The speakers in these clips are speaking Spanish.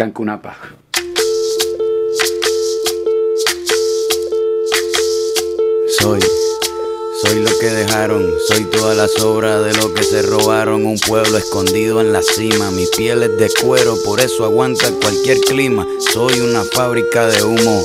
Cancunapa. Soy, soy lo que dejaron, soy toda la sobra de lo que se robaron. Un pueblo escondido en la cima, mi piel es de cuero, por eso aguanta cualquier clima. Soy una fábrica de humo,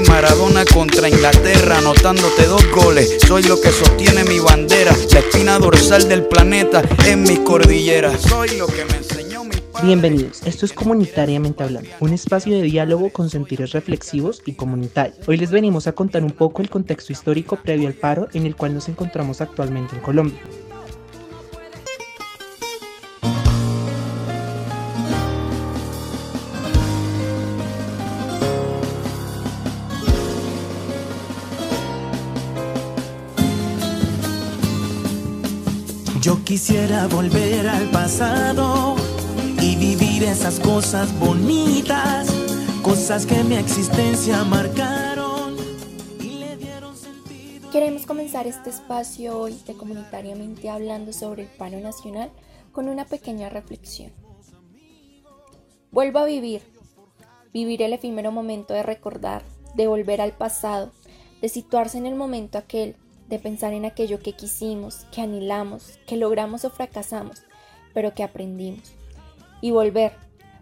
Maradona contra Inglaterra, anotándote dos goles. Soy lo que sostiene mi bandera, la espina dorsal del planeta en mis cordilleras. Soy lo que me enseñó mi padre. Bienvenidos, esto es Comunitariamente Hablando, un espacio de diálogo con sentidos reflexivos y comunitarios. Hoy les venimos a contar un poco el contexto histórico previo al paro en el cual nos encontramos actualmente en Colombia. Quisiera volver al pasado y vivir esas cosas bonitas, cosas que mi existencia marcaron y le dieron sentido. Queremos comenzar este espacio hoy de comunitariamente hablando sobre el paro nacional con una pequeña reflexión. Vuelvo a vivir, vivir el efímero momento de recordar, de volver al pasado, de situarse en el momento aquel, de pensar en aquello que quisimos, que anhelamos, que logramos o fracasamos, pero que aprendimos. Y volver,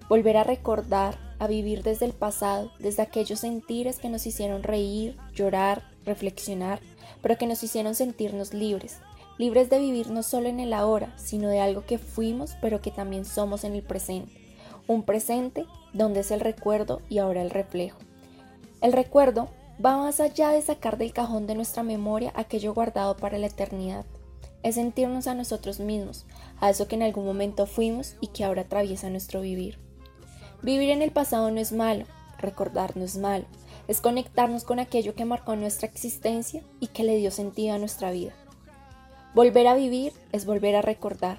volver a recordar, a vivir desde el pasado, desde aquellos sentires que nos hicieron reír, llorar, reflexionar, pero que nos hicieron sentirnos libres, libres de vivir no solo en el ahora, sino de algo que fuimos, pero que también somos en el presente. Un presente donde es el recuerdo y ahora el reflejo. El recuerdo va más allá de sacar del cajón de nuestra memoria aquello guardado para la eternidad. Es sentirnos a nosotros mismos, a eso que en algún momento fuimos y que ahora atraviesa nuestro vivir. Vivir en el pasado no es malo, recordar no es malo, es conectarnos con aquello que marcó nuestra existencia y que le dio sentido a nuestra vida. Volver a vivir es volver a recordar,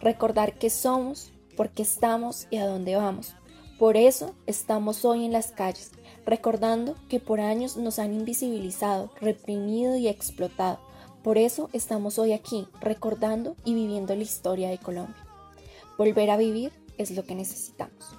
recordar qué somos, por qué estamos y a dónde vamos. Por eso estamos hoy en las calles, recordando que por años nos han invisibilizado, reprimido y explotado. Por eso estamos hoy aquí, recordando y viviendo la historia de Colombia. Volver a vivir es lo que necesitamos.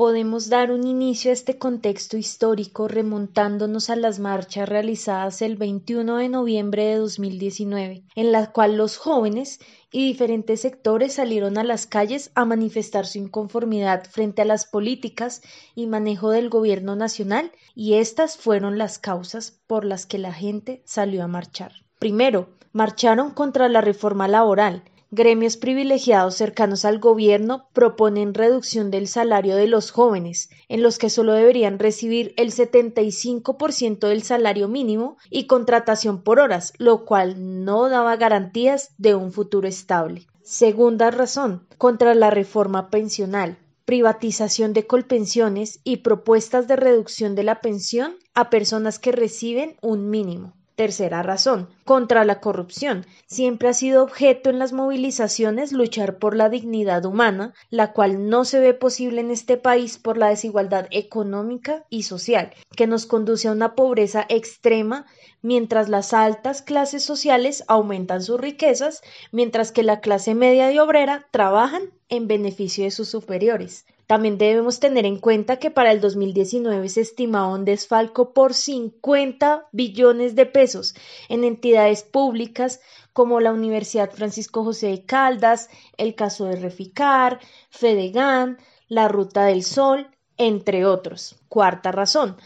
Podemos dar un inicio a este contexto histórico remontándonos a las marchas realizadas el 21 de noviembre de 2019, en la cual los jóvenes y diferentes sectores salieron a las calles a manifestar su inconformidad frente a las políticas y manejo del gobierno nacional y estas fueron las causas por las que la gente salió a marchar. Primero, marcharon contra la reforma laboral, Gremios privilegiados cercanos al gobierno proponen reducción del salario de los jóvenes, en los que solo deberían recibir el 75% del salario mínimo y contratación por horas, lo cual no daba garantías de un futuro estable. Segunda razón, contra la reforma pensional privatización de colpensiones y propuestas de reducción de la pensión a personas que reciben un mínimo. Tercera razón, contra la corrupción. Siempre ha sido objeto en las movilizaciones luchar por la dignidad humana, la cual no se ve posible en este país por la desigualdad económica y social, que nos conduce a una pobreza extrema mientras las altas clases sociales aumentan sus riquezas, mientras que la clase media y obrera trabajan en beneficio de sus superiores. También debemos tener en cuenta que para el 2019 se estimaba un desfalco por 50 billones de pesos en entidades públicas como la Universidad Francisco José de Caldas, el caso de Reficar, Fedegan, la Ruta del Sol, entre otros. Cuarta razón,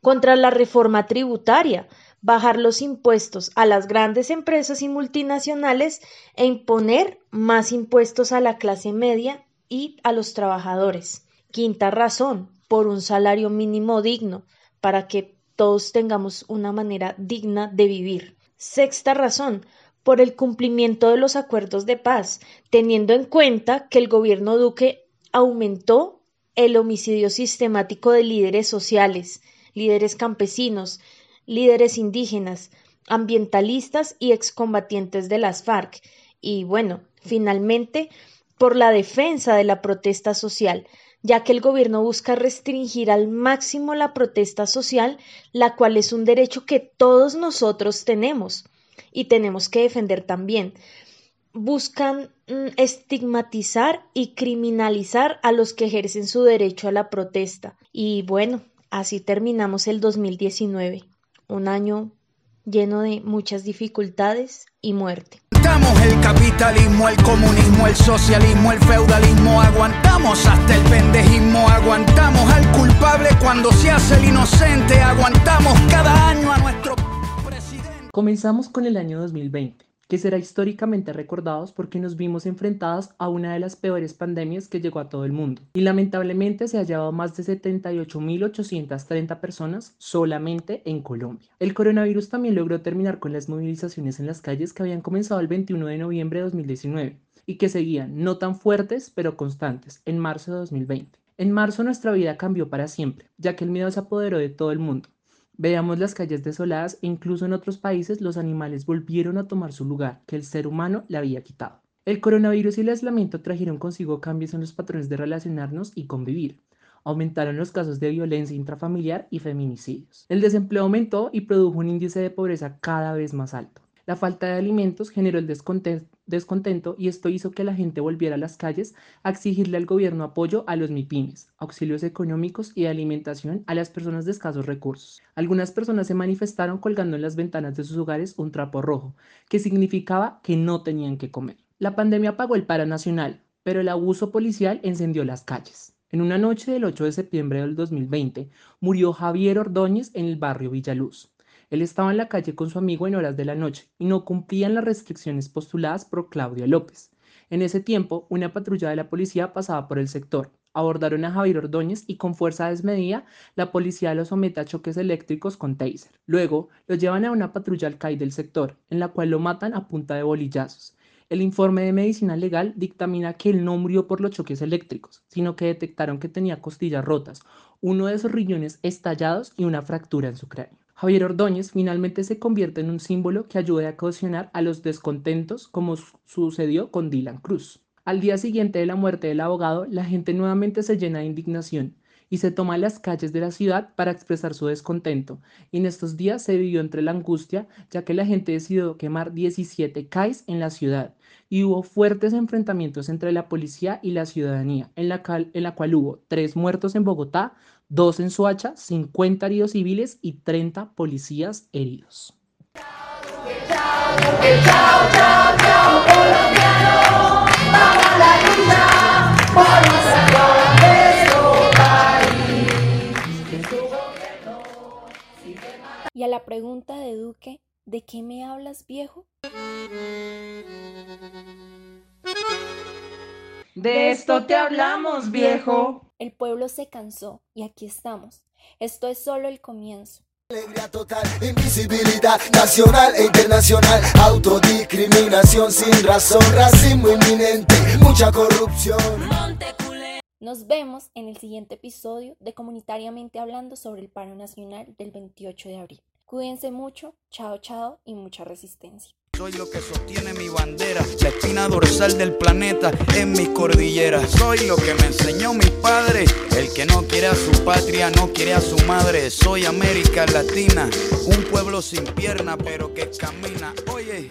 contra la reforma tributaria, bajar los impuestos a las grandes empresas y multinacionales e imponer más impuestos a la clase media y a los trabajadores. Quinta razón, por un salario mínimo digno. para que todos tengamos una manera digna de vivir. Sexta razón, por el cumplimiento de los acuerdos de paz, teniendo en cuenta que el gobierno Duque aumentó el homicidio sistemático de líderes sociales, líderes campesinos, líderes indígenas, ambientalistas y excombatientes de las FARC. Y bueno, finalmente, por la defensa de la protesta social, ya que el gobierno busca restringir al máximo la protesta social, la cual es un derecho que todos nosotros tenemos y tenemos que defender también. Buscan mm, estigmatizar y criminalizar a los que ejercen su derecho a la protesta. Y bueno, así terminamos el 2019, un año lleno de muchas dificultades y muerte. Aguantamos el capitalismo, el comunismo, el socialismo, el feudalismo, aguantamos hasta el pendejismo, aguantamos al culpable cuando se hace el inocente, aguantamos cada año a nuestro presidente. Comenzamos con el año 2020 que será históricamente recordados porque nos vimos enfrentados a una de las peores pandemias que llegó a todo el mundo. Y lamentablemente se ha llevado más de 78.830 personas solamente en Colombia. El coronavirus también logró terminar con las movilizaciones en las calles que habían comenzado el 21 de noviembre de 2019 y que seguían no tan fuertes pero constantes en marzo de 2020. En marzo nuestra vida cambió para siempre, ya que el miedo se apoderó de todo el mundo Veamos las calles desoladas e incluso en otros países los animales volvieron a tomar su lugar que el ser humano le había quitado. El coronavirus y el aislamiento trajeron consigo cambios en los patrones de relacionarnos y convivir. Aumentaron los casos de violencia intrafamiliar y feminicidios. El desempleo aumentó y produjo un índice de pobreza cada vez más alto. La falta de alimentos generó el descontento y esto hizo que la gente volviera a las calles a exigirle al gobierno apoyo a los MIPIMES, auxilios económicos y de alimentación a las personas de escasos recursos. Algunas personas se manifestaron colgando en las ventanas de sus hogares un trapo rojo, que significaba que no tenían que comer. La pandemia apagó el paro nacional, pero el abuso policial encendió las calles. En una noche del 8 de septiembre del 2020 murió Javier Ordóñez en el barrio Villaluz. Él estaba en la calle con su amigo en horas de la noche y no cumplían las restricciones postuladas por Claudia López. En ese tiempo, una patrulla de la policía pasaba por el sector. Abordaron a Javier Ordóñez y con fuerza desmedida, la policía lo somete a choques eléctricos con taser. Luego, lo llevan a una patrulla al CAI del sector, en la cual lo matan a punta de bolillazos. El informe de medicina legal dictamina que él no murió por los choques eléctricos, sino que detectaron que tenía costillas rotas, uno de sus riñones estallados y una fractura en su cráneo. Javier Ordóñez finalmente se convierte en un símbolo que ayude a cohesionar a los descontentos como sucedió con Dylan Cruz. Al día siguiente de la muerte del abogado, la gente nuevamente se llena de indignación y se toma las calles de la ciudad para expresar su descontento. Y en estos días se vivió entre la angustia, ya que la gente decidió quemar 17 CAIs en la ciudad y hubo fuertes enfrentamientos entre la policía y la ciudadanía, en la cual hubo tres muertos en Bogotá, dos en Soacha, 50 heridos civiles y 30 policías heridos. Y a la pregunta de Duque, ¿de qué me hablas viejo? De esto te hablamos, viejo. El pueblo se cansó y aquí estamos. Esto es solo el comienzo. Alegría total, invisibilidad nacional e internacional, autodiscriminación sin razón, racismo inminente, mucha corrupción. Nos vemos en el siguiente episodio de Comunitariamente Hablando sobre el paro nacional del 28 de abril. Cuídense mucho, chao chao y mucha resistencia. Soy lo que sostiene mi bandera, la espina dorsal del planeta en mi cordillera. Soy lo que me enseñó mi padre, el que no quiere a su patria, no quiere a su madre. Soy América Latina, un pueblo sin pierna pero que camina. Oye.